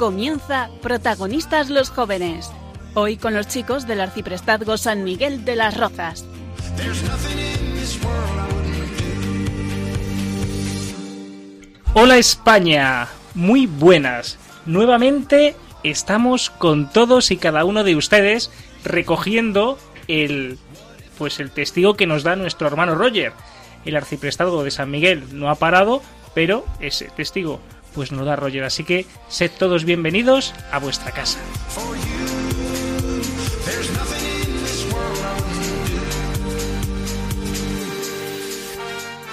Comienza Protagonistas los Jóvenes. Hoy con los chicos del Arciprestazgo San Miguel de las Rozas. Hola España, muy buenas. Nuevamente estamos con todos y cada uno de ustedes recogiendo el pues el testigo que nos da nuestro hermano Roger. El arciprestazgo de San Miguel no ha parado, pero ese testigo pues nos da Roger. Así que sed todos bienvenidos a vuestra casa.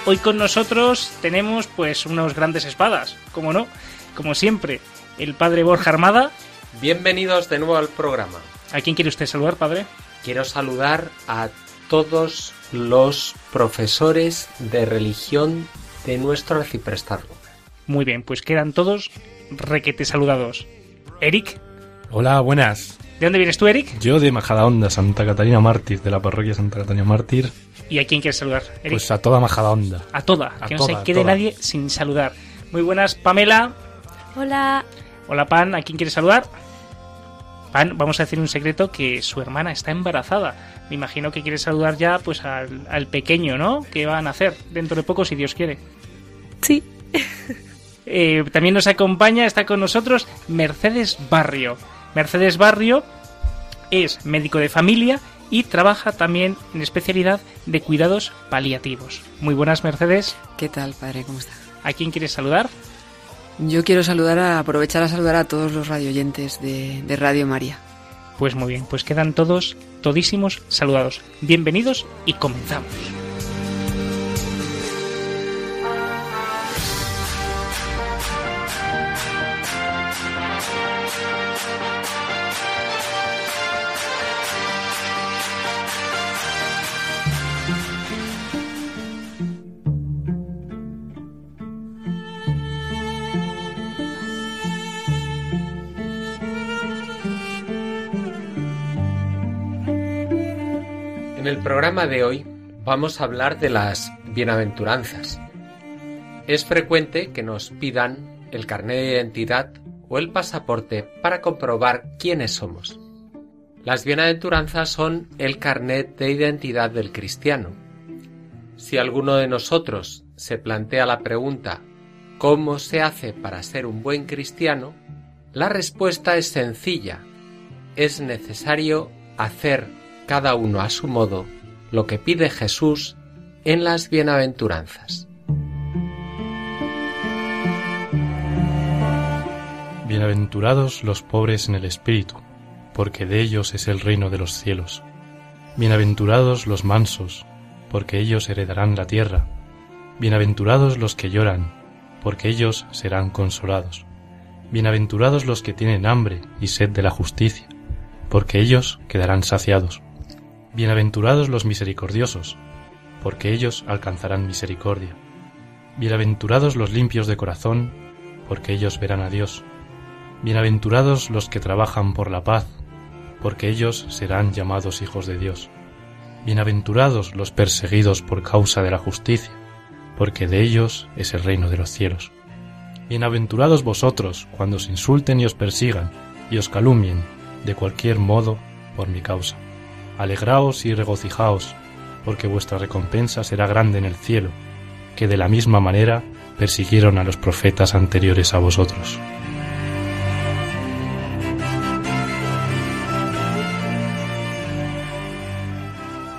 Hoy con nosotros tenemos pues unos grandes espadas, como no, como siempre, el padre Borja Armada. Bienvenidos de nuevo al programa. ¿A quién quiere usted saludar, padre? Quiero saludar a todos los profesores de religión de nuestro arciprestazgo. Muy bien, pues quedan todos requete saludados. Eric. Hola, buenas. ¿De dónde vienes tú, Eric? Yo de Majadahonda, Santa Catarina Mártir, de la parroquia Santa Catarina Mártir. ¿Y a quién quieres saludar, Eric? Pues a toda Majadahonda. A toda, A que no se quede toda. nadie sin saludar. Muy buenas, Pamela. Hola. Hola, Pan, ¿a quién quieres saludar? Pan, vamos a decir un secreto que su hermana está embarazada. Me imagino que quieres saludar ya pues al, al pequeño, ¿no? Que van a hacer dentro de poco, si Dios quiere. Sí. Eh, también nos acompaña, está con nosotros Mercedes Barrio. Mercedes Barrio es médico de familia y trabaja también en especialidad de cuidados paliativos. Muy buenas, Mercedes. ¿Qué tal, padre? ¿Cómo está? ¿A quién quieres saludar? Yo quiero saludar a, aprovechar a saludar a todos los radioyentes de, de Radio María. Pues muy bien, pues quedan todos, todísimos saludados. Bienvenidos y comenzamos. En el programa de hoy vamos a hablar de las bienaventuranzas. Es frecuente que nos pidan el carnet de identidad o el pasaporte para comprobar quiénes somos. Las bienaventuranzas son el carnet de identidad del cristiano. Si alguno de nosotros se plantea la pregunta ¿cómo se hace para ser un buen cristiano? La respuesta es sencilla. Es necesario hacer cada uno a su modo lo que pide Jesús en las bienaventuranzas. Bienaventurados los pobres en el espíritu, porque de ellos es el reino de los cielos. Bienaventurados los mansos, porque ellos heredarán la tierra. Bienaventurados los que lloran, porque ellos serán consolados. Bienaventurados los que tienen hambre y sed de la justicia, porque ellos quedarán saciados. Bienaventurados los misericordiosos, porque ellos alcanzarán misericordia. Bienaventurados los limpios de corazón, porque ellos verán a Dios. Bienaventurados los que trabajan por la paz, porque ellos serán llamados hijos de Dios. Bienaventurados los perseguidos por causa de la justicia, porque de ellos es el reino de los cielos. Bienaventurados vosotros cuando os insulten y os persigan y os calumnien de cualquier modo por mi causa. Alegraos y regocijaos, porque vuestra recompensa será grande en el cielo, que de la misma manera persiguieron a los profetas anteriores a vosotros.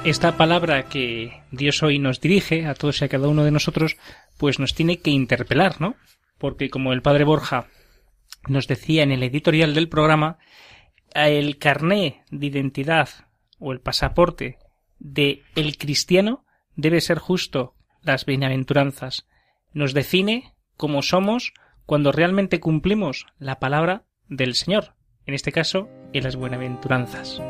Esta palabra que Dios hoy nos dirige a todos y a cada uno de nosotros, pues nos tiene que interpelar, ¿no? Porque como el padre Borja nos decía en el editorial del programa, el carné de identidad o el pasaporte de el cristiano debe ser justo las bienaventuranzas. Nos define como somos cuando realmente cumplimos la palabra del Señor, en este caso en las buenaventuranzas.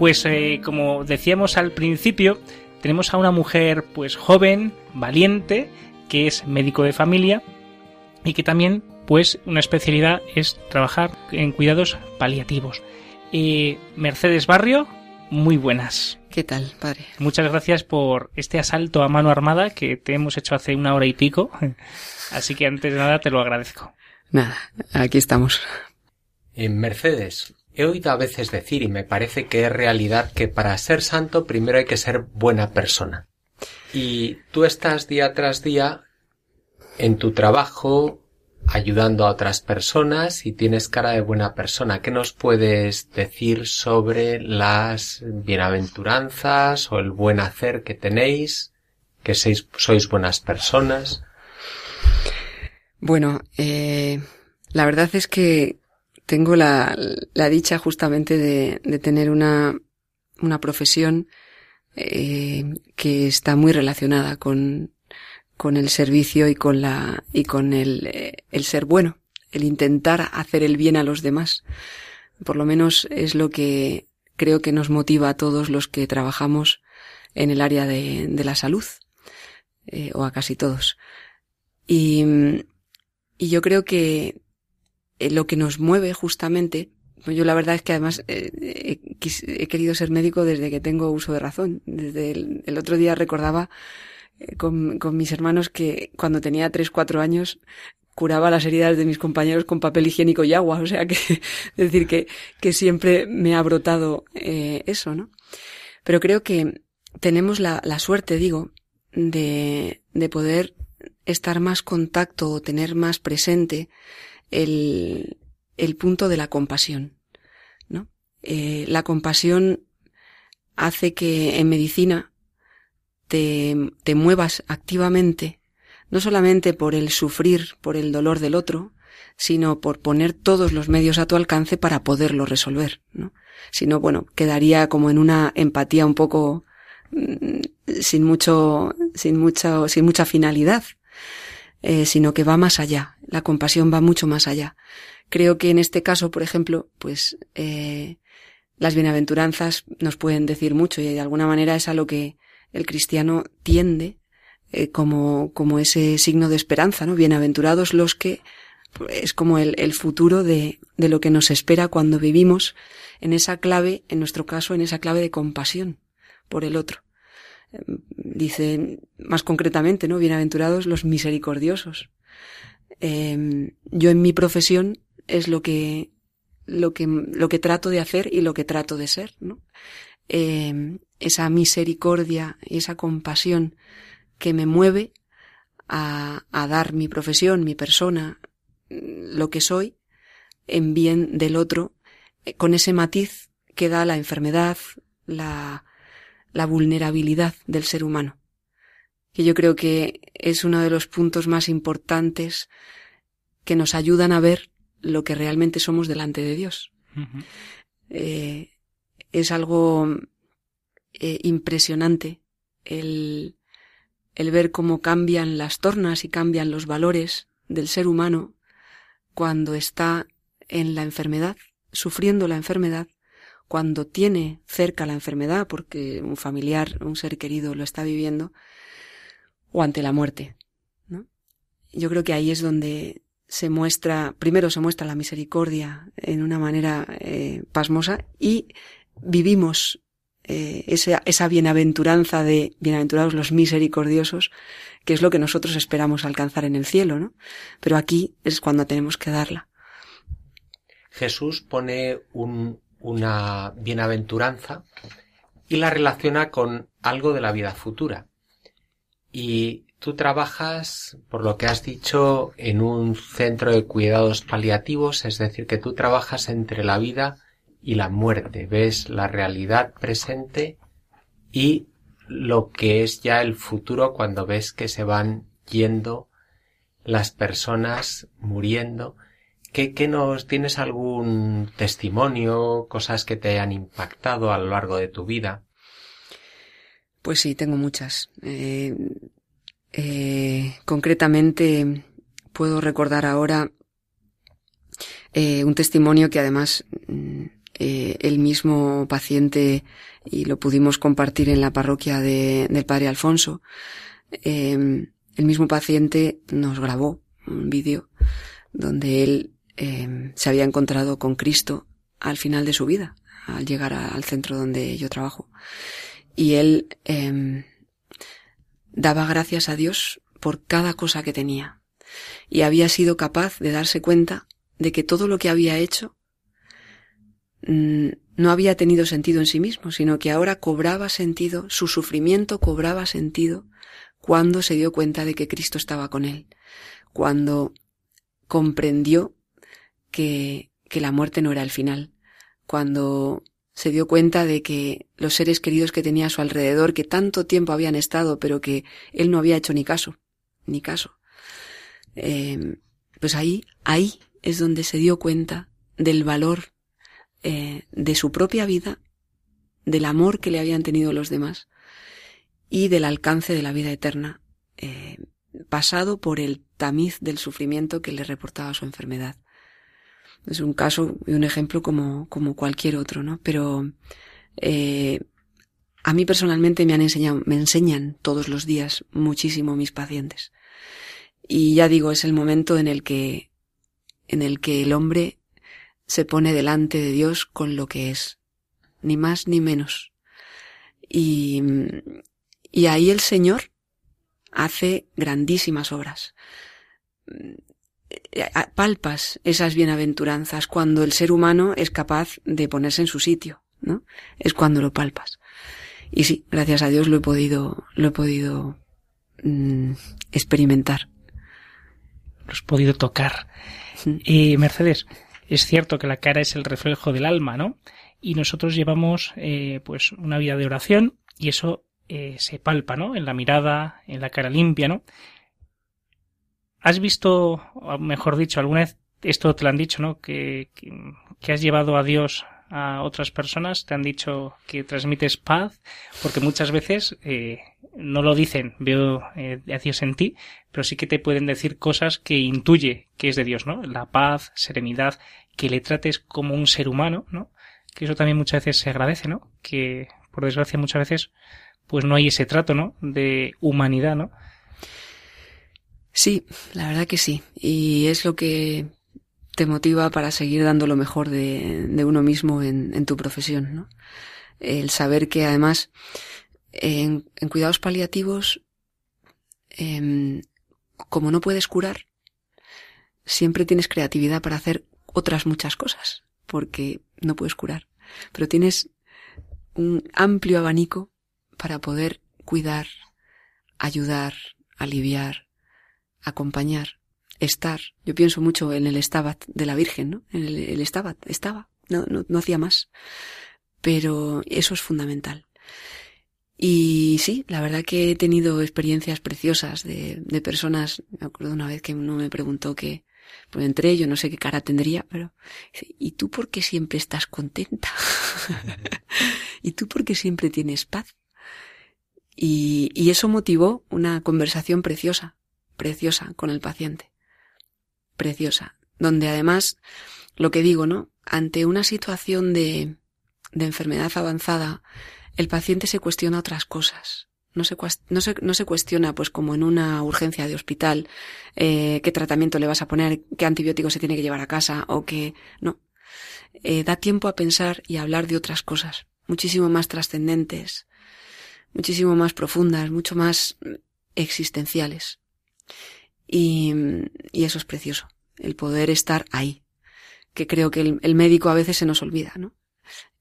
Pues eh, como decíamos al principio, tenemos a una mujer pues joven, valiente, que es médico de familia y que también pues una especialidad es trabajar en cuidados paliativos. Eh, Mercedes Barrio, muy buenas. ¿Qué tal, padre? Muchas gracias por este asalto a mano armada que te hemos hecho hace una hora y pico. Así que antes de nada te lo agradezco. Nada, aquí estamos. En Mercedes, He oído a veces decir, y me parece que es realidad, que para ser santo primero hay que ser buena persona. Y tú estás día tras día en tu trabajo ayudando a otras personas y tienes cara de buena persona. ¿Qué nos puedes decir sobre las bienaventuranzas o el buen hacer que tenéis? Que sois, buenas personas. Bueno, eh, la verdad es que tengo la, dicha justamente de, tener una, una profesión eh, que está muy relacionada con, con el servicio y con la y con el, eh, el ser bueno, el intentar hacer el bien a los demás. Por lo menos es lo que creo que nos motiva a todos los que trabajamos en el área de, de la salud, eh, o a casi todos. Y, y yo creo que eh, lo que nos mueve justamente, pues yo la verdad es que además eh, he, querido ser médico desde que tengo uso de razón. Desde el, otro día recordaba eh, con, con, mis hermanos que cuando tenía 3, 4 años curaba las heridas de mis compañeros con papel higiénico y agua. O sea que, es decir, que, que siempre me ha brotado eso, ¿no? Pero creo que tenemos la, la suerte, digo, de, de poder estar más contacto o tener más presente el, el punto de la compasión, ¿no? Eh, la compasión hace que en medicina te, te muevas activamente, no solamente por el sufrir, por el dolor del otro, sino por poner todos los medios a tu alcance para poderlo resolver, ¿no? Si no, bueno, quedaría como en una empatía un poco mm, sin mucho, sin mucho, sin mucha finalidad, eh, sino que va más allá. La compasión va mucho más allá. Creo que en este caso, por ejemplo, pues eh, las bienaventuranzas nos pueden decir mucho y de alguna manera es a lo que el cristiano tiende eh, como, como ese signo de esperanza, ¿no? Bienaventurados los que es como el, el futuro de, de lo que nos espera cuando vivimos en esa clave, en nuestro caso, en esa clave de compasión por el otro dice más concretamente, ¿no? Bienaventurados los misericordiosos. Em, yo en mi profesión es lo que, lo que, lo que trato de hacer y lo que trato de ser, ¿no? Em, esa misericordia y esa compasión que me mueve a, a dar mi profesión, mi persona, lo que soy, en bien del otro, eh, con ese matiz que da la enfermedad, la, la vulnerabilidad del ser humano, que yo creo que es uno de los puntos más importantes que nos ayudan a ver lo que realmente somos delante de Dios. eh, es algo eh, impresionante el, el ver cómo cambian las tornas y cambian los valores del ser humano cuando está en la enfermedad, sufriendo la enfermedad, cuando tiene cerca la enfermedad porque un familiar, un ser querido lo está viviendo, o ante la muerte. ¿no? Yo creo que ahí es donde se muestra, primero se muestra la misericordia en una manera eh, pasmosa y vivimos eh, esa, esa bienaventuranza de bienaventurados los misericordiosos, que es lo que nosotros esperamos alcanzar en el cielo, ¿no? Pero aquí es cuando tenemos que darla. Jesús pone un, una bienaventuranza y la relaciona con algo de la vida futura. Y tú trabajas, por lo que has dicho, en un centro de cuidados paliativos, es decir, que tú trabajas entre la vida y la muerte, ves la realidad presente y lo que es ya el futuro cuando ves que se van yendo las personas muriendo. ¿Qué, qué nos tienes algún testimonio, cosas que te hayan impactado a lo largo de tu vida? Pues sí, tengo muchas. Eh, eh, concretamente, puedo recordar ahora eh, un testimonio que además mm, el mismo paciente y lo pudimos compartir en la parroquia de, del Padre Alfonso. El mismo paciente nos grabó un vídeo donde él eh, se había encontrado con Cristo al final de su vida, al llegar al centro donde yo trabajo. Y él eh, daba gracias a Dios por cada cosa que tenía. Y había sido capaz de darse cuenta de que todo lo que había hecho mm, no había tenido sentido en sí mismo, sino que ahora cobraba sentido, su sufrimiento cobraba sentido cuando se dio cuenta de que Cristo estaba con él, cuando comprendió que, que la muerte no era el final, cuando se dio cuenta de que los seres queridos que tenía a su alrededor, que tanto tiempo habían estado, pero que él no había hecho ni caso, ni caso. Eh, pues ahí, ahí es donde se dio cuenta del valor eh, de su propia vida, del amor que le habían tenido los demás y del alcance de la vida eterna, eh, pasado por el tamiz del sufrimiento que le reportaba su enfermedad. Es un caso y un ejemplo como, como cualquier otro, ¿no? Pero eh, a mí personalmente me han enseñado, me enseñan todos los días muchísimo mis pacientes. Y ya digo, es el momento en el que, en el que el hombre se pone delante de Dios con lo que es, ni más ni menos. Y, y ahí el Señor hace grandísimas obras. Palpas esas bienaventuranzas cuando el ser humano es capaz de ponerse en su sitio, ¿no? Es cuando lo palpas. Y sí, gracias a Dios lo he podido, lo he podido mm, experimentar. Lo has podido tocar. Y Mercedes, es cierto que la cara es el reflejo del alma, ¿no? Y nosotros llevamos, eh, pues, una vida de oración y eso eh, se palpa, ¿no? En la mirada, en la cara limpia, ¿no? ¿Has visto, mejor dicho, alguna vez esto te lo han dicho, ¿no? Que, que, que, has llevado a Dios a otras personas, te han dicho que transmites paz, porque muchas veces eh, no lo dicen, veo eh, en ti, pero sí que te pueden decir cosas que intuye que es de Dios, ¿no? La paz, serenidad, que le trates como un ser humano, ¿no? Que eso también muchas veces se agradece, ¿no? Que por desgracia muchas veces pues no hay ese trato, ¿no? De humanidad, ¿no? Sí, la verdad que sí. Y es lo que te motiva para seguir dando lo mejor de, de uno mismo en, en, tu profesión, ¿no? El saber que además en, cuidados paliativos, eh, como no puedes curar, siempre tienes creatividad para hacer otras muchas cosas, porque no puedes curar. Pero tienes un amplio abanico para poder cuidar, ayudar, aliviar, acompañar, estar. Yo pienso mucho en el estabat de la Virgen, ¿no? En el, el estabat, estaba, no, no, no hacía más. Pero eso es fundamental. Y sí, la verdad que he tenido experiencias preciosas de, de personas. Me acuerdo una vez que uno me preguntó que, pues entre ellos no sé qué cara tendría, pero, ¿y tú por qué siempre estás contenta? ¿Y tú por qué siempre tienes paz? Y, y eso motivó una conversación preciosa, preciosa con el paciente. Preciosa. Donde además, lo que digo, ¿no? Ante una situación de, de enfermedad avanzada, el paciente se cuestiona otras cosas. No se, no, se, no se cuestiona, pues como en una urgencia de hospital, eh, qué tratamiento le vas a poner, qué antibiótico se tiene que llevar a casa o qué. No. Eh, da tiempo a pensar y a hablar de otras cosas, muchísimo más trascendentes, muchísimo más profundas, mucho más existenciales. Y, y, eso es precioso, el poder estar ahí, que creo que el, el, médico a veces se nos olvida, ¿no?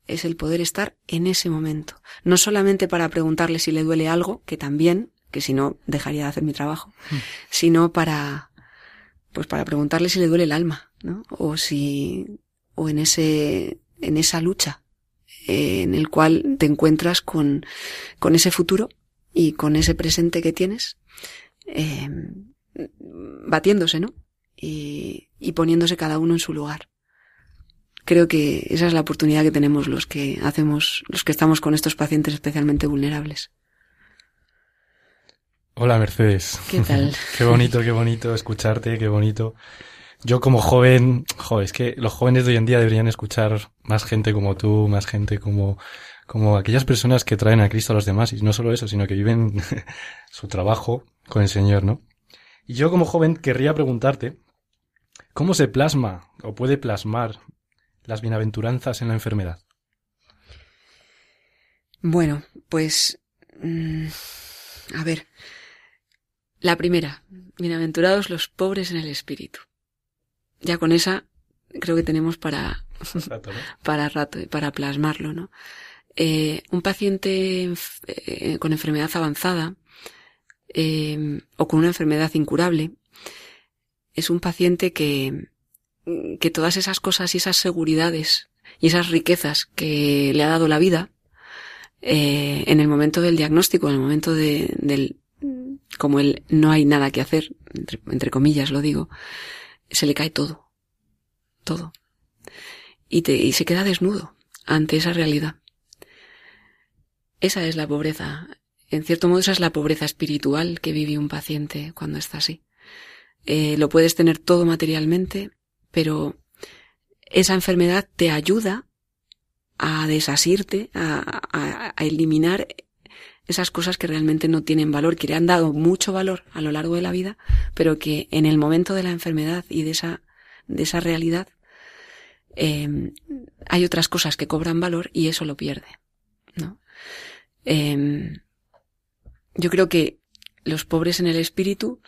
Es el poder estar en ese momento, no solamente para preguntarle si le duele algo, que también, que si no dejaría de hacer mi trabajo, mm. sino para, pues para preguntarle si le duele el alma, ¿no? O si, o en ese, en esa lucha eh, en el cual te encuentras con, con ese futuro y con ese presente que tienes, eh, batiéndose, ¿no? Y, y poniéndose cada uno en su lugar. Creo que esa es la oportunidad que tenemos los que hacemos, los que estamos con estos pacientes especialmente vulnerables. Hola Mercedes. ¿Qué tal? qué bonito, qué bonito escucharte, qué bonito. Yo como joven, joder, es que los jóvenes de hoy en día deberían escuchar más gente como tú, más gente como, como aquellas personas que traen a Cristo a los demás. Y no solo eso, sino que viven su trabajo con el Señor, ¿no? Y yo como joven querría preguntarte, ¿cómo se plasma o puede plasmar las bienaventuranzas en la enfermedad? Bueno, pues, mm, a ver, la primera, bienaventurados los pobres en el espíritu. Ya con esa creo que tenemos para Rato, ¿no? para rato, para plasmarlo, ¿no? Eh, un paciente eh, con enfermedad avanzada eh, o con una enfermedad incurable es un paciente que, que todas esas cosas y esas seguridades y esas riquezas que le ha dado la vida eh, en el momento del diagnóstico, en el momento de, del, como el no hay nada que hacer, entre, entre comillas lo digo, se le cae todo, todo y, te, y se queda desnudo ante esa realidad. Esa es la pobreza. En cierto modo, esa es la pobreza espiritual que vive un paciente cuando está así. Eh, lo puedes tener todo materialmente, pero esa enfermedad te ayuda a desasirte, a, a- a eliminar esas cosas que realmente no tienen valor, que le han dado mucho valor a lo largo de la vida, pero que en el momento de la enfermedad y de esa, de esa realidad eh, hay otras cosas que cobran valor y eso lo pierde, ¿no? Eh, yo creo que los pobres en el espíritu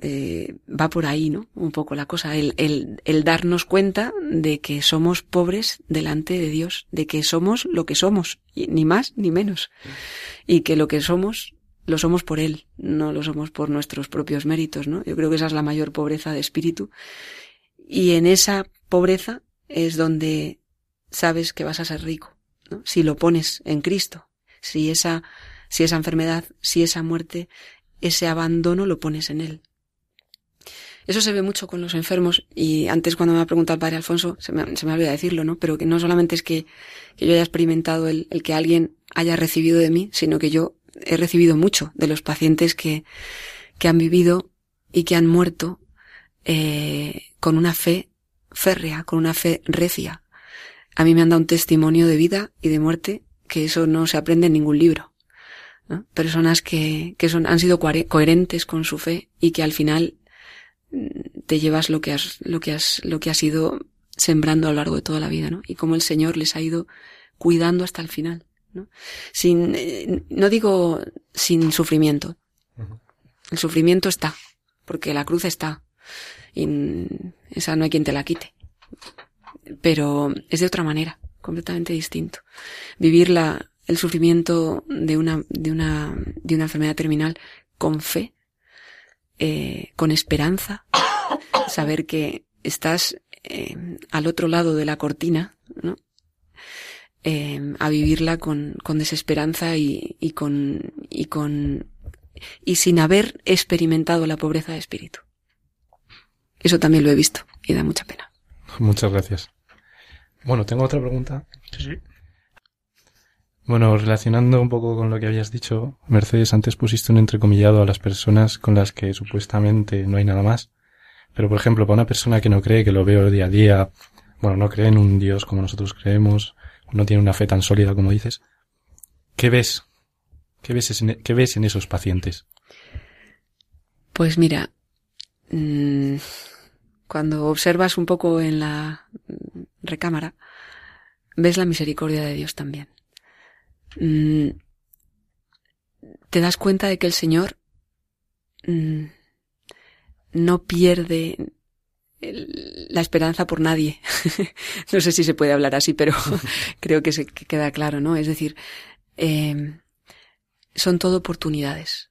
eh, va por ahí, ¿no? Un poco la cosa, el, el, el darnos cuenta de que somos pobres delante de Dios, de que somos lo que somos, ni más ni menos, y que lo que somos lo somos por Él, no lo somos por nuestros propios méritos, ¿no? Yo creo que esa es la mayor pobreza de espíritu y en esa pobreza es donde sabes que vas a ser rico, Si lo pones en Cristo, si esa, si esa enfermedad, si esa muerte, ese abandono lo pones en Él. Eso se ve mucho con los enfermos y antes cuando me ha preguntado el padre Alfonso, se me, se me olvidado decirlo, ¿no? Pero que no solamente es que, que yo haya experimentado el, el que alguien haya recibido de mí, sino que yo he recibido mucho de los pacientes que, que han vivido y que han muerto eh, con una fe férrea, con una fe recia. A mí me han dado un testimonio de vida y de muerte que eso no se aprende en ningún libro. ¿no? Personas que, que son, han sido cohere- coherentes con su fe y que al final mm, te llevas lo que has, lo que has, lo que has ido sembrando a lo largo de toda la vida, ¿no? Y cómo el Señor les ha ido cuidando hasta el final, ¿no? Sin, eh, no digo sin sufrimiento. El sufrimiento está, porque la cruz está, y esa no hay quien te la quite. Pero es de otra manera, completamente distinto. Vivir la, el sufrimiento de una, de una, de una enfermedad terminal con fe, eh, con esperanza, saber que estás eh, al otro lado de la cortina, ¿no? Eh, a vivirla con, con desesperanza y, y con, y con, y sin haber experimentado la pobreza de espíritu. Eso también lo he visto y da mucha pena. Muchas gracias. Bueno, tengo otra pregunta. Sí, sí. Bueno, relacionando un poco con lo que habías dicho, Mercedes, antes pusiste un entrecomillado a las personas con las que supuestamente no hay nada más. Pero, por ejemplo, para una persona que no cree, que lo veo día a día, bueno, no cree en un Dios como nosotros creemos, no tiene una fe tan sólida como dices, ¿qué ves? ¿Qué ves en, qué ves en esos pacientes? Pues mira, mm, cuando observas un poco en la recámara, ves la misericordia de Dios también. Mm, te das cuenta de que el Señor mm, no pierde el- la esperanza por nadie. no sé si se puede hablar así, pero creo que se que queda claro, ¿no? Es decir, eh, son todo oportunidades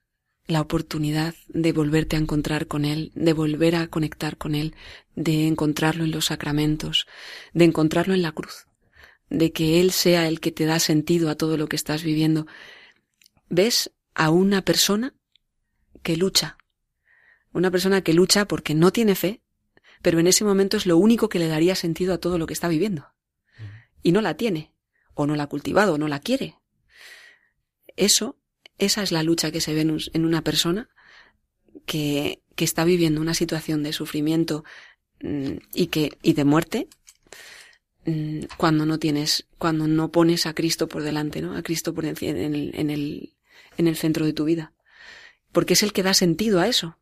la oportunidad de volverte a encontrar con Él, de volver a conectar con Él, de encontrarlo en los sacramentos, de encontrarlo en la cruz, de que Él sea el que te da sentido a todo lo que estás viviendo, ves a una persona que lucha. Una persona que lucha porque no tiene fe, pero en ese momento es lo único que le daría sentido a todo lo que está viviendo. Y no la tiene, o no la ha cultivado, o no la quiere. Eso, esa es la lucha que se ve en una persona que, que está viviendo una situación de sufrimiento mm, y que, y de muerte, mm, cuando no tienes, cuando no pones a Cristo por delante, ¿no? A Cristo por en el, en el, en el centro de tu vida. Porque es el que da sentido a eso.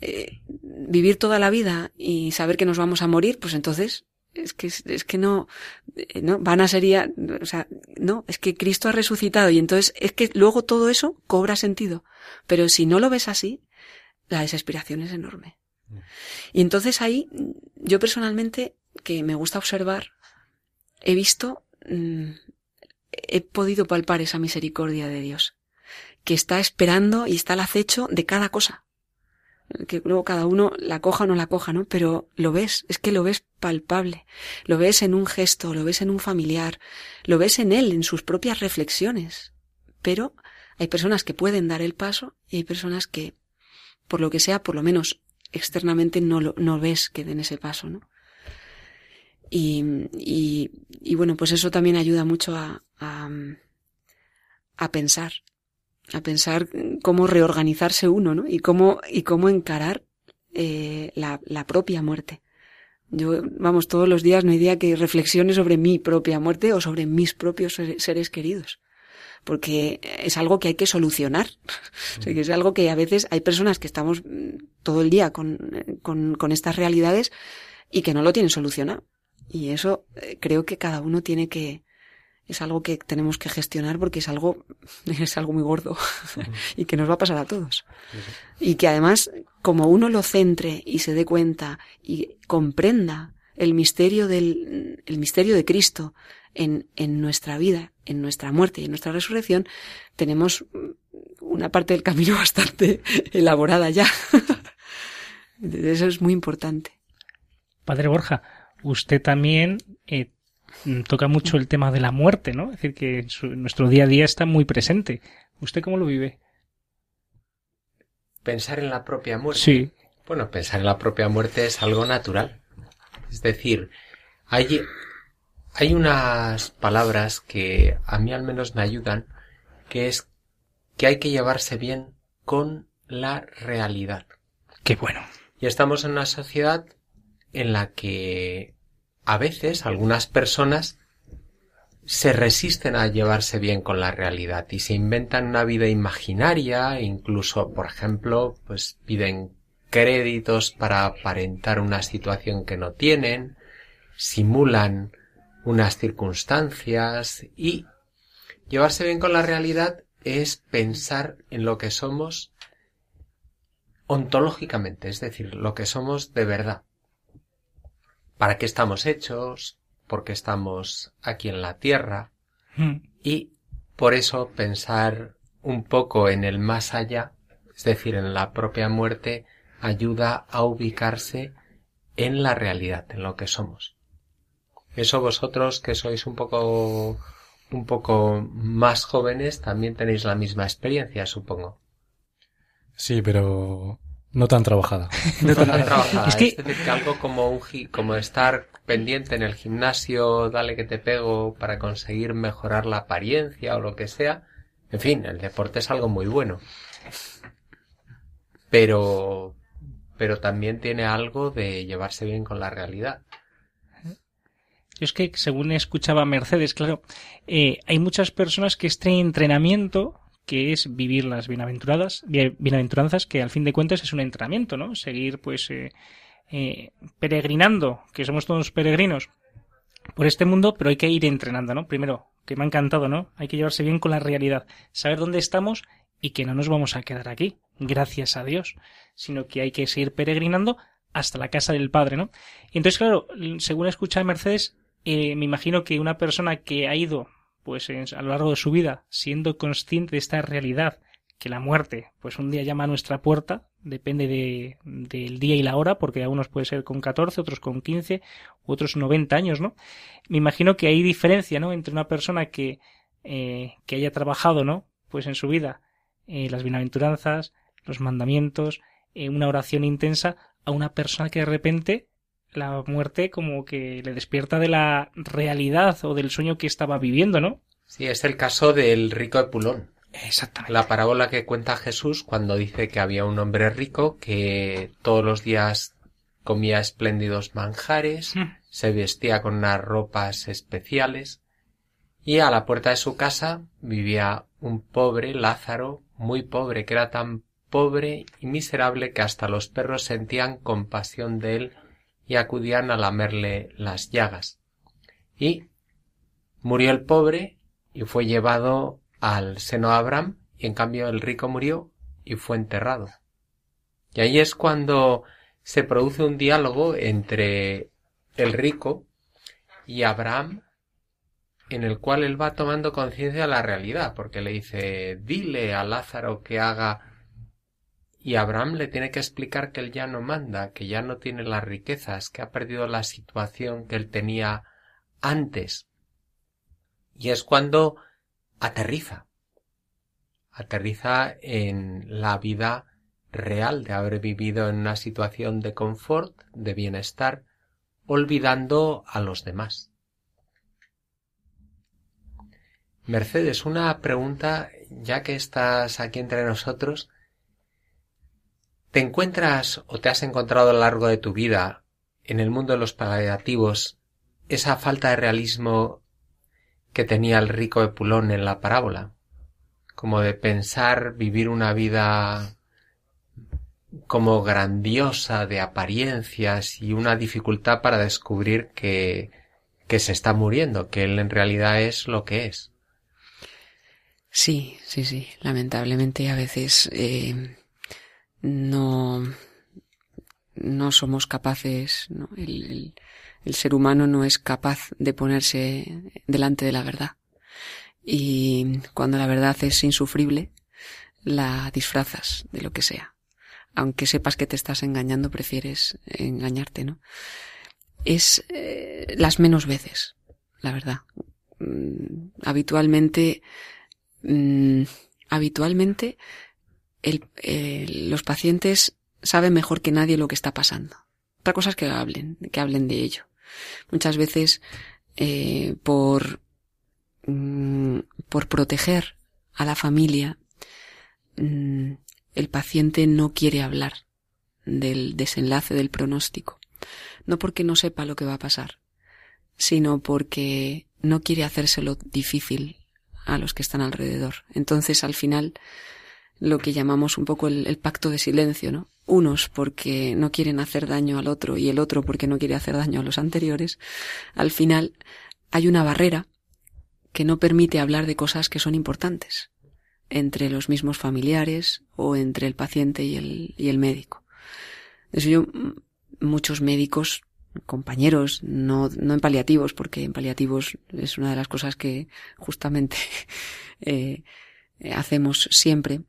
Eh, vivir toda la vida y saber que nos vamos a morir, pues entonces es que es que no eh, no van a sería o sea no es que Cristo ha resucitado y entonces es que luego todo eso cobra sentido. Pero si no lo ves así la desesperación es enorme. Y entonces ahí yo personalmente que me gusta observar he visto mm, he podido palpar esa misericordia de Dios que está esperando y está al acecho de cada cosa que luego cada uno la coja o no la coja, ¿no? Pero lo ves, es que lo ves palpable, lo ves en un gesto, lo ves en un familiar, lo ves en él, en sus propias reflexiones. Pero hay personas que pueden dar el paso y hay personas que, por lo que sea, por lo menos externamente no lo, no ves que den ese paso, ¿no? Y, y, y bueno, pues eso también ayuda mucho a, a, a pensar a pensar cómo reorganizarse uno, ¿no? Y cómo, y cómo encarar eh, la, la, propia muerte. Yo, vamos, todos los días no hay día que reflexione sobre mi propia muerte o sobre mis propios seres queridos. Porque es algo que hay que solucionar. es algo que a veces hay personas que estamos mm, todo el día con, con, con estas realidades y que no lo tienen solucionado. Y eso eh, creo que cada uno tiene que, es algo que tenemos que gestionar porque es algo, es algo muy gordo y que nos va a pasar a todos. Y que además, como uno lo centre y se dé cuenta y comprenda el misterio del, el misterio de Cristo en, en nuestra vida, en nuestra muerte y en nuestra resurrección, tenemos una parte del camino bastante elaborada ya. Eso es muy importante. Padre Borja, usted también eh, toca mucho el tema de la muerte, ¿no? Es decir, que en, nuestro día a día está muy presente. ¿Usted cómo lo vive? Pensar en la propia muerte. Sí. Bueno, pensar en la propia muerte es algo natural. Es decir, hay, hay unas palabras que a mí al menos me ayudan, que es que hay que llevarse bien con la realidad. Qué bueno. Y estamos en una sociedad en la que a veces algunas personas se resisten a llevarse bien con la realidad y se inventan una vida imaginaria, incluso, por ejemplo, pues piden créditos para aparentar una situación que no tienen, simulan unas circunstancias y llevarse bien con la realidad es pensar en lo que somos ontológicamente, es decir, lo que somos de verdad para qué estamos hechos, por qué estamos aquí en la tierra hmm. y por eso pensar un poco en el más allá, es decir, en la propia muerte, ayuda a ubicarse en la realidad, en lo que somos. Eso vosotros que sois un poco un poco más jóvenes también tenéis la misma experiencia, supongo. Sí, pero no tan trabajada. no tan trabajada. Es que... algo como, un, como estar pendiente en el gimnasio, dale que te pego para conseguir mejorar la apariencia o lo que sea. En fin, el deporte es algo muy bueno. Pero, pero también tiene algo de llevarse bien con la realidad. Yo es que, según escuchaba Mercedes, claro, eh, hay muchas personas que este entrenamiento que es vivir las bienaventuradas, bienaventuranzas, que al fin de cuentas es un entrenamiento, ¿no? Seguir, pues, eh, eh, peregrinando, que somos todos peregrinos por este mundo, pero hay que ir entrenando, ¿no? Primero, que me ha encantado, ¿no? Hay que llevarse bien con la realidad, saber dónde estamos y que no nos vamos a quedar aquí, gracias a Dios, sino que hay que seguir peregrinando hasta la casa del Padre, ¿no? Y entonces, claro, según escucha Mercedes, eh, me imagino que una persona que ha ido pues a lo largo de su vida, siendo consciente de esta realidad, que la muerte, pues un día llama a nuestra puerta, depende de, del día y la hora, porque a unos puede ser con 14, otros con 15, u otros 90 años, ¿no? Me imagino que hay diferencia, ¿no? Entre una persona que, eh, que haya trabajado, ¿no? Pues en su vida eh, las bienaventuranzas, los mandamientos, eh, una oración intensa, a una persona que de repente la muerte como que le despierta de la realidad o del sueño que estaba viviendo, ¿no? Sí, es el caso del rico Epulón. Exactamente. La parábola que cuenta Jesús cuando dice que había un hombre rico que todos los días comía espléndidos manjares, Mm. se vestía con unas ropas especiales y a la puerta de su casa vivía un pobre Lázaro, muy pobre, que era tan pobre y miserable que hasta los perros sentían compasión de él y acudían a lamerle las llagas. Y murió el pobre y fue llevado al seno de Abraham y en cambio el rico murió y fue enterrado. Y ahí es cuando se produce un diálogo entre el rico y Abraham en el cual él va tomando conciencia de la realidad, porque le dice, dile a Lázaro que haga y Abraham le tiene que explicar que él ya no manda, que ya no tiene las riquezas, que ha perdido la situación que él tenía antes. Y es cuando aterriza. Aterriza en la vida real de haber vivido en una situación de confort, de bienestar, olvidando a los demás. Mercedes, una pregunta, ya que estás aquí entre nosotros, ¿te encuentras o te has encontrado a lo largo de tu vida en el mundo de los paliativos esa falta de realismo que tenía el rico Epulón en la parábola? Como de pensar vivir una vida como grandiosa de apariencias y una dificultad para descubrir que, que se está muriendo, que él en realidad es lo que es. Sí, sí, sí. Lamentablemente a veces eh, no, no somos capaces, ¿no? El, el, ser humano no es capaz de ponerse delante de la verdad. Y cuando la verdad es insufrible, la disfrazas de lo que sea. Aunque sepas que te estás engañando, prefieres engañarte, ¿no? Es eh, las menos veces, la verdad. Mm, habitualmente Mm, habitualmente eh, los pacientes saben mejor que nadie lo que está pasando. Otra cosa es que hablen, que hablen de ello. Muchas veces eh, por mm, por proteger a la familia mm, el paciente no quiere hablar del desenlace del pronóstico. No porque no sepa lo que va a pasar, sino porque no quiere hacérselo difícil a los que están alrededor. Entonces, al final, lo que llamamos un poco el, pacto de silencio, ¿no? Unos porque no quieren hacer daño al otro y el otro porque no quiere hacer daño a los anteriores. Al final, hay una barrera que no permite hablar de cosas que son importantes entre los mismos familiares o entre el paciente y el, y el médico. Eso yo, muchos médicos compañeros, no, no en paliativos, porque en paliativos es una de las cosas que justamente eh, hacemos siempre.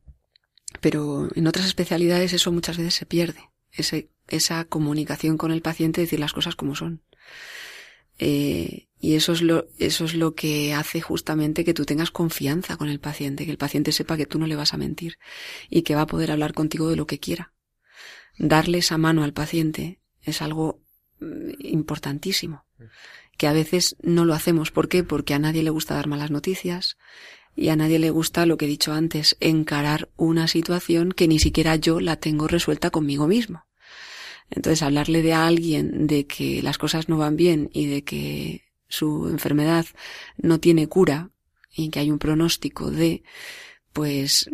Pero en otras especialidades eso muchas veces se pierde. Ese, esa comunicación con el paciente, decir las cosas como son. Eh, y eso es lo, eso es lo que hace justamente que tú tengas confianza con el paciente, que el paciente sepa que tú no le vas a mentir y que va a poder hablar contigo de lo que quiera. Darle esa mano al paciente es algo importantísimo, que a veces no lo hacemos. ¿Por qué? Porque a nadie le gusta dar malas noticias y a nadie le gusta, lo que he dicho antes, encarar una situación que ni siquiera yo la tengo resuelta conmigo mismo. Entonces, hablarle de alguien de que las cosas no van bien y de que su enfermedad no tiene cura y que hay un pronóstico de, pues,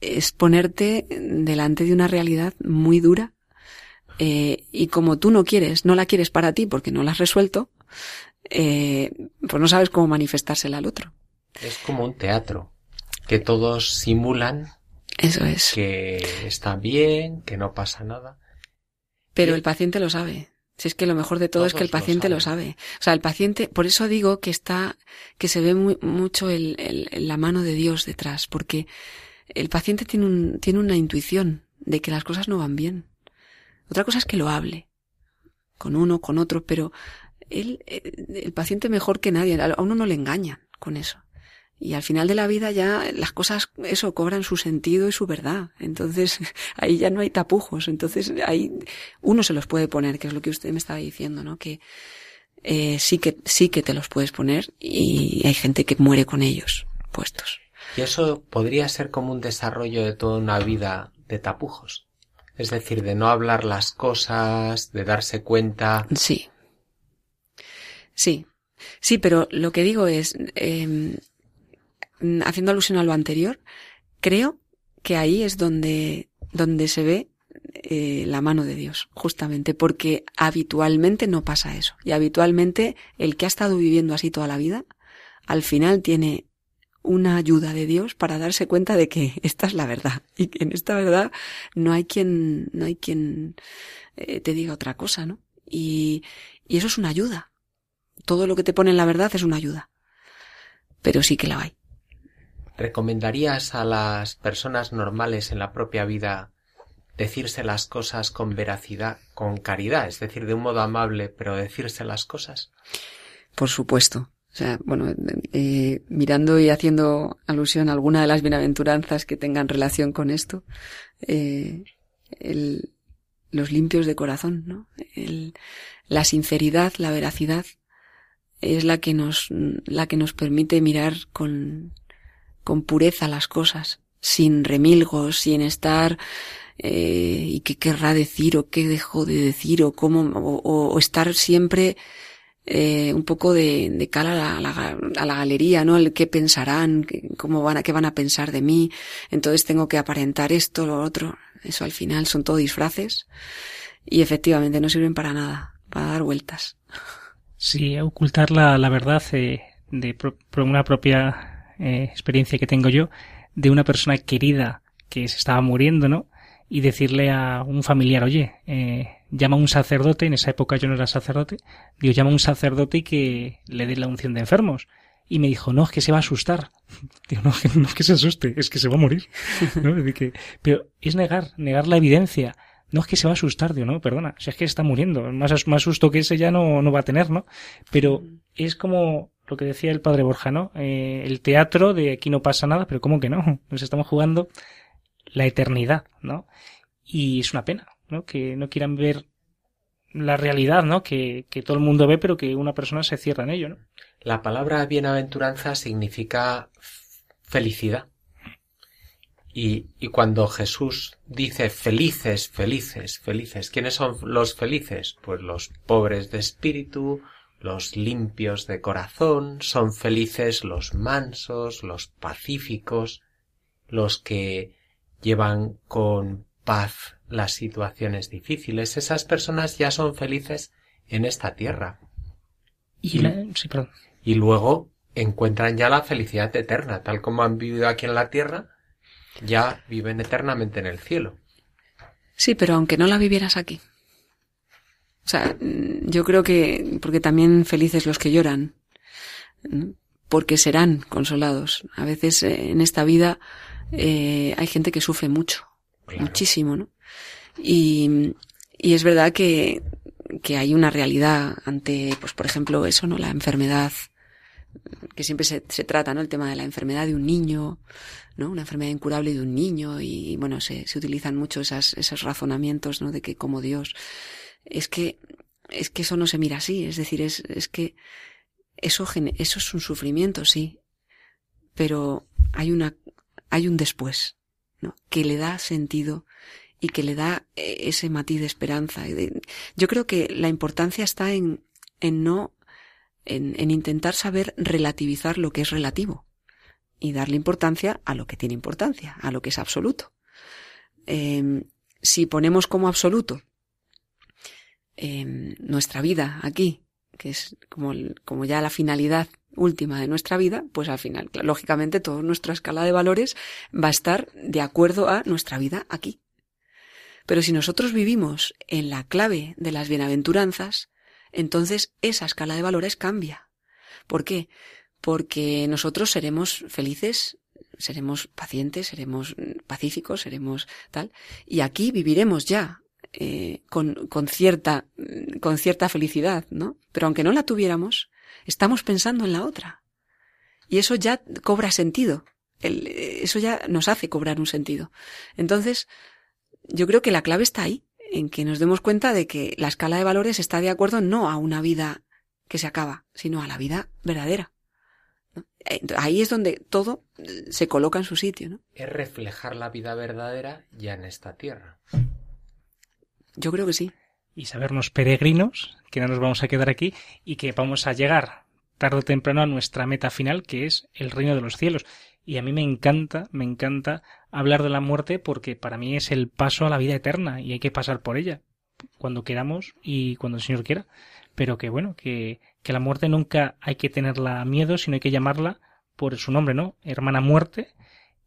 es ponerte delante de una realidad muy dura eh, y como tú no quieres, no la quieres para ti porque no la has resuelto, eh, pues no sabes cómo manifestársela al otro. Es como un teatro, que todos simulan Eso es. que está bien, que no pasa nada. Pero el paciente lo sabe. Si es que lo mejor de todo Todos es que el lo paciente lo sabe. O sea, el paciente, por eso digo que está, que se ve muy, mucho el, el- la mano de Dios detrás, porque el paciente tiene un, tiene una intuición de que las cosas no van bien. Otra cosa es que lo hable con uno, con otro, pero él, eh, el paciente mejor que nadie, a uno no le engañan con eso. Y al final de la vida ya las cosas, eso, cobran su sentido y su verdad. Entonces, ahí ya no hay tapujos. Entonces, ahí uno se los puede poner, que es lo que usted me estaba diciendo, ¿no? Que eh, sí que, sí que te los puedes poner y hay gente que muere con ellos puestos. Y eso podría ser como un desarrollo de toda una vida de tapujos. Es decir, de no hablar las cosas, de darse cuenta. Sí. Sí. Sí, pero lo que digo es, eh, haciendo alusión a lo anterior, creo que ahí es donde, donde se ve eh, la mano de Dios, justamente, porque habitualmente no pasa eso. Y habitualmente el que ha estado viviendo así toda la vida, al final tiene una ayuda de Dios para darse cuenta de que esta es la verdad y que en esta verdad no hay quien, no hay quien eh, te diga otra cosa, ¿no? Y, y eso es una ayuda. Todo lo que te pone en la verdad es una ayuda. Pero sí que la hay. ¿Recomendarías a las personas normales en la propia vida decirse las cosas con veracidad, con caridad, es decir, de un modo amable, pero decirse las cosas? Por supuesto. O sea, bueno, eh, mirando y haciendo alusión a alguna de las bienaventuranzas que tengan relación con esto, eh, el, los limpios de corazón, ¿no? La sinceridad, la veracidad es la que nos permite mirar con, con pureza las cosas, sin remilgos, sin estar eh, y qué querrá decir o qué dejó de decir o cómo o, o estar siempre eh, un poco de, de cara a la, a la, galería, ¿no? El qué pensarán, cómo van a, qué van a pensar de mí. Entonces tengo que aparentar esto, lo otro. Eso al final son todo disfraces y efectivamente no sirven para nada, para dar vueltas. Sí, ocultar la, la verdad eh, de pro, una propia eh, experiencia que tengo yo de una persona querida que se estaba muriendo, ¿no? Y decirle a un familiar, oye, eh, llama a un sacerdote, en esa época yo no era sacerdote, digo, llama a un sacerdote y que le dé la unción de enfermos. Y me dijo, no, es que se va a asustar. Digo, no, no es que se asuste, es que se va a morir. ¿No? que, pero es negar, negar la evidencia. No es que se va a asustar, digo, no, perdona, si es que está muriendo. Más, más susto que ese ya no, no va a tener, ¿no? Pero es como lo que decía el padre Borja, ¿no? Eh, el teatro de aquí no pasa nada, pero ¿cómo que no? Nos estamos jugando la eternidad, ¿no? Y es una pena, ¿no? Que no quieran ver la realidad, ¿no? Que, que todo el mundo ve, pero que una persona se cierra en ello, ¿no? La palabra bienaventuranza significa felicidad. Y, y, cuando Jesús dice felices, felices, felices, ¿quiénes son los felices? Pues los pobres de espíritu, los limpios de corazón, son felices los mansos, los pacíficos, los que llevan con paz las situaciones difíciles. Esas personas ya son felices en esta tierra. Y, la, sí, y luego encuentran ya la felicidad eterna, tal como han vivido aquí en la tierra, ya viven eternamente en el cielo. Sí, pero aunque no la vivieras aquí. O sea, yo creo que, porque también felices los que lloran, porque serán consolados. A veces eh, en esta vida eh, hay gente que sufre mucho, claro. muchísimo, ¿no? Y, y es verdad que, que hay una realidad ante, pues por ejemplo, eso, ¿no? La enfermedad, que siempre se, se trata, ¿no? El tema de la enfermedad de un niño, ¿no? Una enfermedad incurable de un niño y, bueno, se, se utilizan mucho esas, esos razonamientos, ¿no? De que como Dios es que es que eso no se mira así, es decir, es, es que eso, eso es un sufrimiento, sí, pero hay una, hay un después, ¿no? Que le da sentido y que le da eh, ese matiz de esperanza. Yo creo que la importancia está en, en no, en, en intentar saber relativizar lo que es relativo y darle importancia a lo que tiene importancia, a lo que es absoluto. Eh, si ponemos como absoluto eh, nuestra vida aquí, que es como, como ya la finalidad última de nuestra vida, pues al final, lógicamente, toda nuestra escala de valores va a estar de acuerdo a nuestra vida aquí. Pero si nosotros vivimos en la clave de las bienaventuranzas, entonces esa escala de valores cambia. ¿Por qué? Porque nosotros seremos felices seremos pacientes, seremos pacíficos, seremos tal, y aquí viviremos ya eh, con, cierta con cierta felicidad, ¿no? Pero aunque no la tuviéramos, estamos pensando en la otra. Y eso ya cobra sentido. El, eso ya nos hace cobrar un sentido. Entonces, yo creo que la clave está ahí, en que nos demos cuenta de que la escala de valores está de acuerdo no a una vida que se acaba, sino a la vida verdadera. Ahí es donde todo se coloca en su sitio. ¿no? Es reflejar la vida verdadera ya en esta tierra. Yo creo que sí. Y sabernos peregrinos, que no nos vamos a quedar aquí y que vamos a llegar tarde o temprano a nuestra meta final, que es el reino de los cielos. Y a mí me encanta, me encanta hablar de la muerte porque para mí es el paso a la vida eterna y hay que pasar por ella cuando queramos y cuando el Señor quiera. Pero que bueno, que, que la muerte nunca hay que tenerla miedo, sino hay que llamarla por su nombre, ¿no? Hermana muerte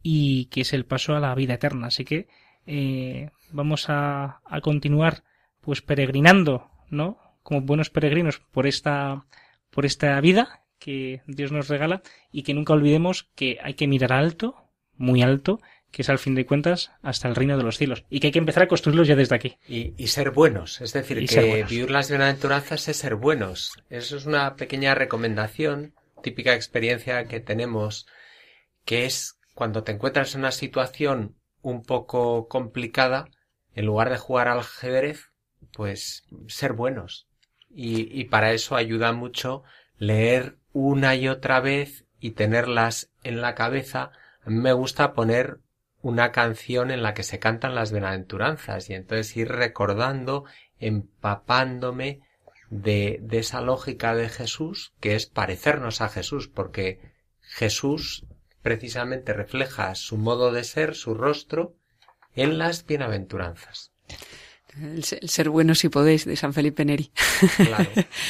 y que es el paso a la vida eterna. Así que eh, vamos a, a continuar pues peregrinando, ¿no? Como buenos peregrinos por esta por esta vida que Dios nos regala y que nunca olvidemos que hay que mirar alto, muy alto, que es al fin de cuentas hasta el reino de los cielos y que hay que empezar a construirlos ya desde aquí. Y, y ser buenos, es decir, Y que vivir las bienaventuranzas es ser buenos. Eso es una pequeña recomendación, típica experiencia que tenemos, que es cuando te encuentras en una situación un poco complicada, en lugar de jugar al ajedrez, pues ser buenos. Y, y para eso ayuda mucho leer una y otra vez y tenerlas en la cabeza. A me gusta poner una canción en la que se cantan las bienaventuranzas y entonces ir recordando, empapándome de, de esa lógica de Jesús que es parecernos a Jesús porque Jesús precisamente refleja su modo de ser, su rostro en las bienaventuranzas. El, se- el ser bueno si podéis, de San Felipe Neri. Claro.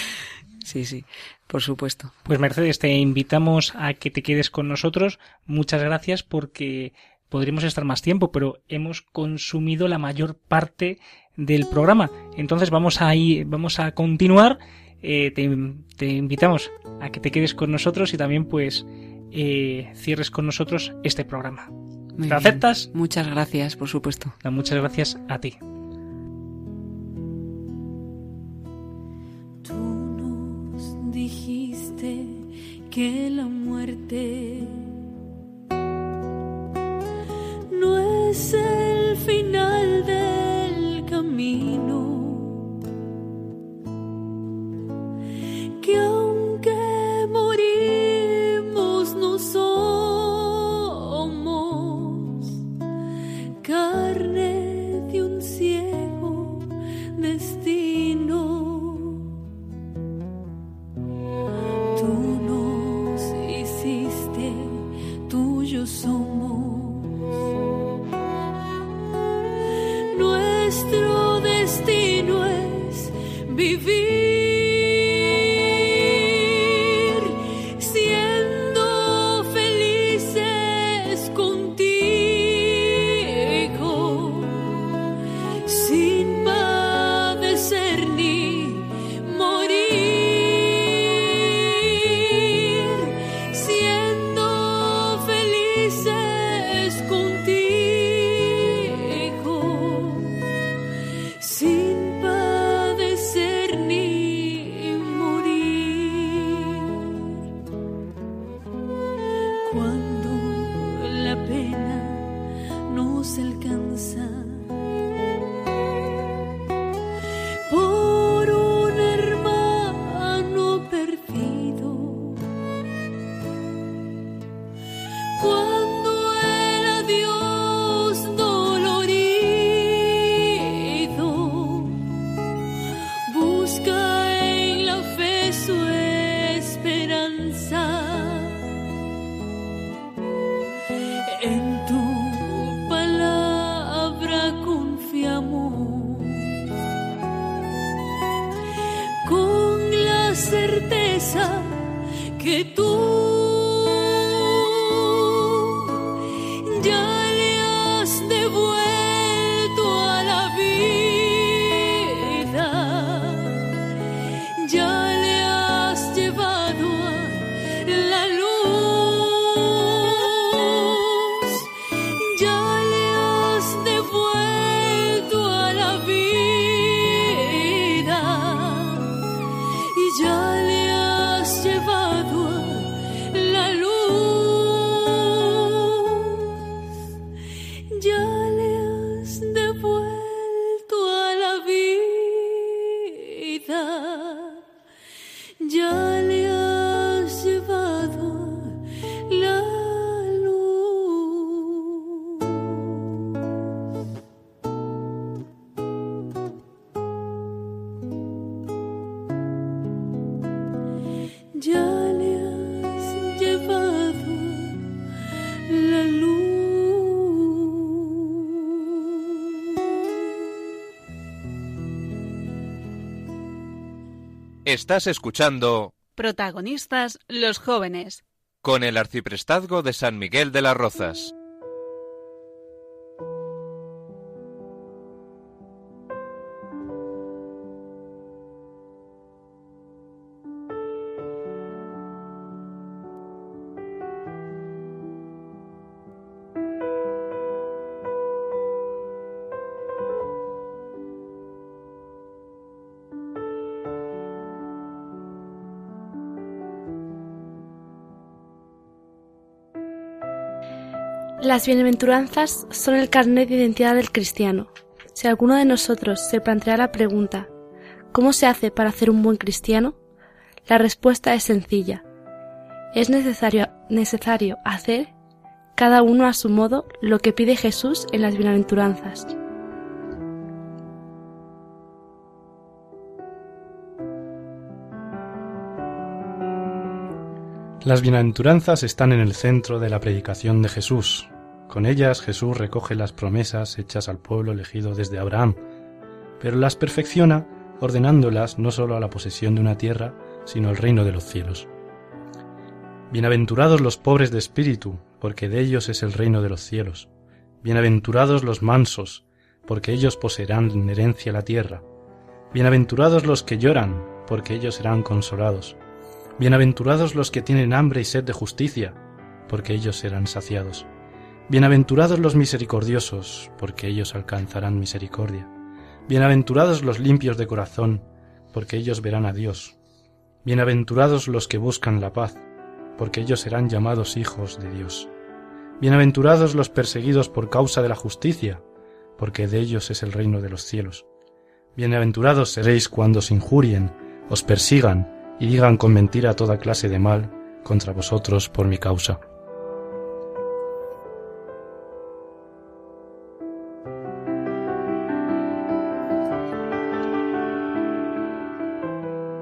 sí, sí, por supuesto. Pues Mercedes, te invitamos a que te quedes con nosotros. Muchas gracias porque podríamos estar más tiempo, pero hemos consumido la mayor parte del programa. Entonces vamos a ir, vamos a continuar. Eh, te, te invitamos a que te quedes con nosotros y también pues eh, cierres con nosotros este programa. Muy ¿Te bien. aceptas? Muchas gracias, por supuesto. Muchas gracias a ti. Tú nos dijiste que la muerte no es el final del camino, certeza que tú Estás escuchando Protagonistas los jóvenes. con el arciprestazgo de San Miguel de las Rozas. Las bienaventuranzas son el carnet de identidad del cristiano. Si alguno de nosotros se plantea la pregunta ¿Cómo se hace para hacer un buen cristiano? La respuesta es sencilla. Es necesario, necesario hacer, cada uno a su modo, lo que pide Jesús en las bienaventuranzas. Las bienaventuranzas están en el centro de la predicación de Jesús. Con ellas Jesús recoge las promesas hechas al pueblo elegido desde Abraham, pero las perfecciona ordenándolas no sólo a la posesión de una tierra, sino al reino de los cielos. Bienaventurados los pobres de espíritu, porque de ellos es el reino de los cielos. Bienaventurados los mansos, porque ellos poseerán en herencia la tierra. Bienaventurados los que lloran, porque ellos serán consolados. Bienaventurados los que tienen hambre y sed de justicia, porque ellos serán saciados. Bienaventurados los misericordiosos, porque ellos alcanzarán misericordia. Bienaventurados los limpios de corazón, porque ellos verán a Dios. Bienaventurados los que buscan la paz, porque ellos serán llamados hijos de Dios. Bienaventurados los perseguidos por causa de la justicia, porque de ellos es el reino de los cielos. Bienaventurados seréis cuando os injurien, os persigan, y digan con mentira toda clase de mal contra vosotros por mi causa.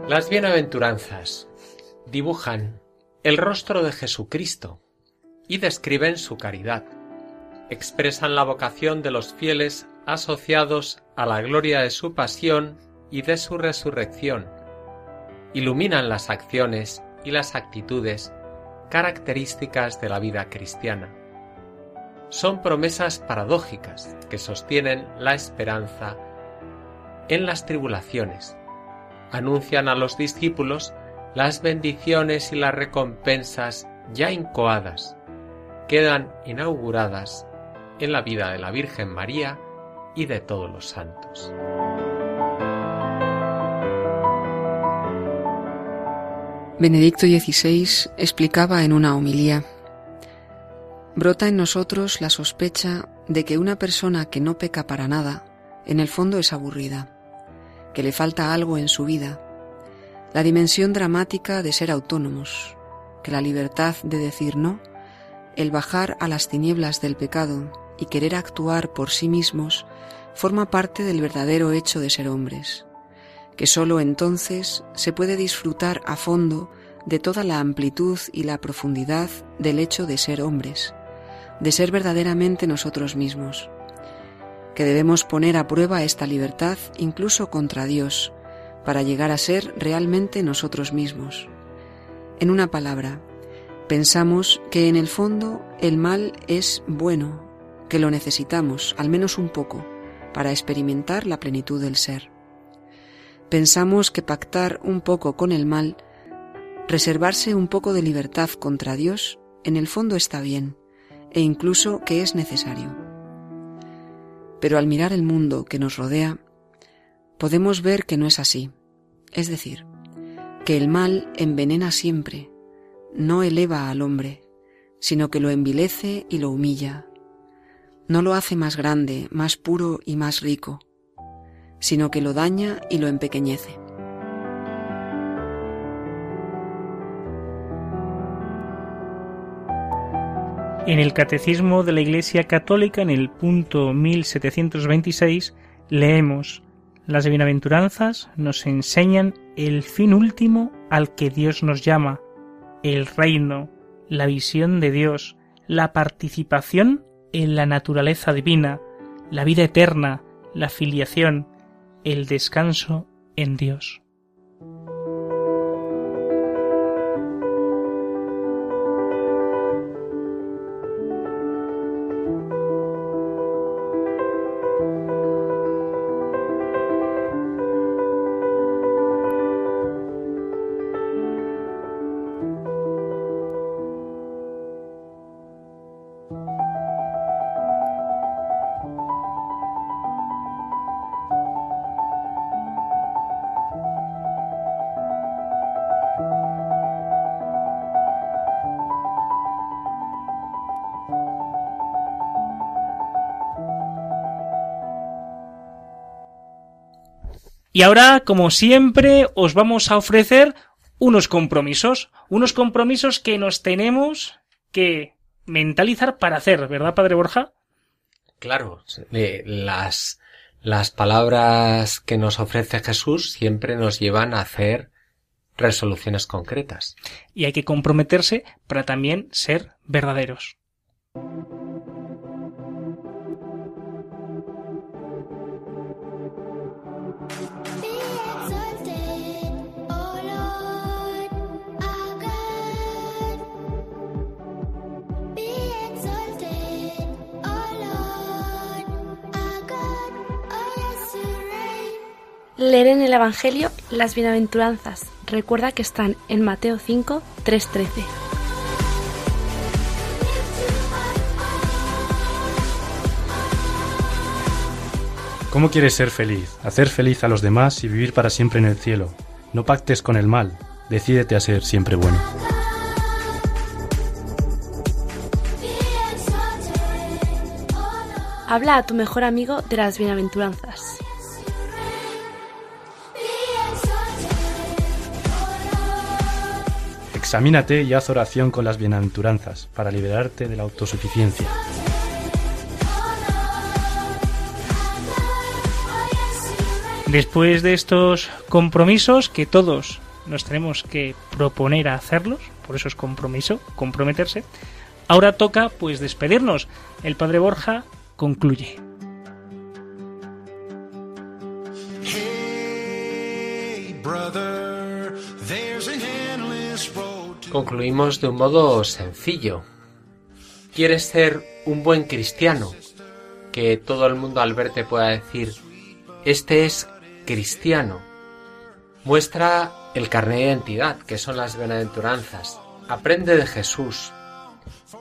Las bienaventuranzas dibujan el rostro de Jesucristo y describen su caridad. Expresan la vocación de los fieles asociados a la gloria de su pasión y de su resurrección. Iluminan las acciones y las actitudes características de la vida cristiana. Son promesas paradójicas que sostienen la esperanza en las tribulaciones anuncian a los discípulos las bendiciones y las recompensas ya incoadas, quedan inauguradas en la vida de la Virgen María y de todos los santos. Benedicto XVI explicaba en una homilía Brota en nosotros la sospecha de que una persona que no peca para nada, en el fondo es aburrida que le falta algo en su vida, la dimensión dramática de ser autónomos, que la libertad de decir no, el bajar a las tinieblas del pecado y querer actuar por sí mismos forma parte del verdadero hecho de ser hombres, que sólo entonces se puede disfrutar a fondo de toda la amplitud y la profundidad del hecho de ser hombres, de ser verdaderamente nosotros mismos que debemos poner a prueba esta libertad incluso contra Dios, para llegar a ser realmente nosotros mismos. En una palabra, pensamos que en el fondo el mal es bueno, que lo necesitamos, al menos un poco, para experimentar la plenitud del ser. Pensamos que pactar un poco con el mal, reservarse un poco de libertad contra Dios, en el fondo está bien, e incluso que es necesario. Pero al mirar el mundo que nos rodea, podemos ver que no es así. Es decir, que el mal envenena siempre, no eleva al hombre, sino que lo envilece y lo humilla. No lo hace más grande, más puro y más rico, sino que lo daña y lo empequeñece. En el Catecismo de la Iglesia Católica, en el punto 1726, leemos Las bienaventuranzas nos enseñan el fin último al que Dios nos llama, el reino, la visión de Dios, la participación en la naturaleza divina, la vida eterna, la filiación, el descanso en Dios. Y ahora, como siempre, os vamos a ofrecer unos compromisos, unos compromisos que nos tenemos que mentalizar para hacer, ¿verdad, Padre Borja? Claro, eh, las, las palabras que nos ofrece Jesús siempre nos llevan a hacer resoluciones concretas. Y hay que comprometerse para también ser verdaderos. Leer en el Evangelio las bienaventuranzas. Recuerda que están en Mateo 5, 3-13. ¿Cómo quieres ser feliz? Hacer feliz a los demás y vivir para siempre en el cielo. No pactes con el mal, decídete a ser siempre bueno. Habla a tu mejor amigo de las bienaventuranzas. Examínate y haz oración con las bienaventuranzas para liberarte de la autosuficiencia. Después de estos compromisos que todos nos tenemos que proponer a hacerlos, por eso es compromiso, comprometerse, ahora toca pues despedirnos. El padre Borja concluye. Concluimos de un modo sencillo. ¿Quieres ser un buen cristiano? Que todo el mundo al verte pueda decir, este es cristiano. Muestra el carnet de identidad, que son las bienaventuranzas. Aprende de Jesús,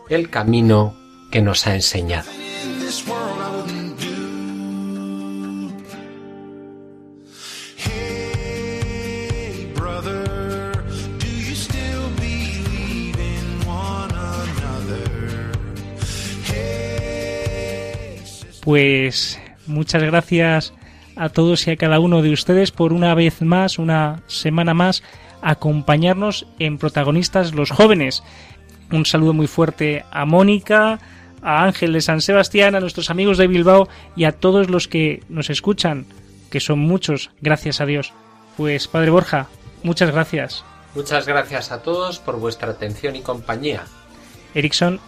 el camino que nos ha enseñado. Pues muchas gracias a todos y a cada uno de ustedes por una vez más, una semana más, acompañarnos en Protagonistas los Jóvenes. Un saludo muy fuerte a Mónica, a Ángel de San Sebastián, a nuestros amigos de Bilbao y a todos los que nos escuchan, que son muchos, gracias a Dios. Pues Padre Borja, muchas gracias. Muchas gracias a todos por vuestra atención y compañía. Erickson.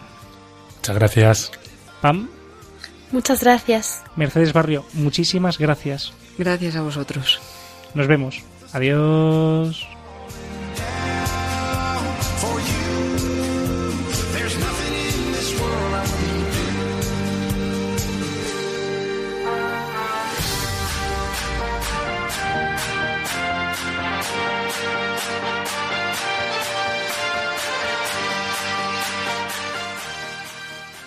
Muchas gracias. Pam. Muchas gracias. Mercedes Barrio, muchísimas gracias. Gracias a vosotros. Nos vemos. Adiós.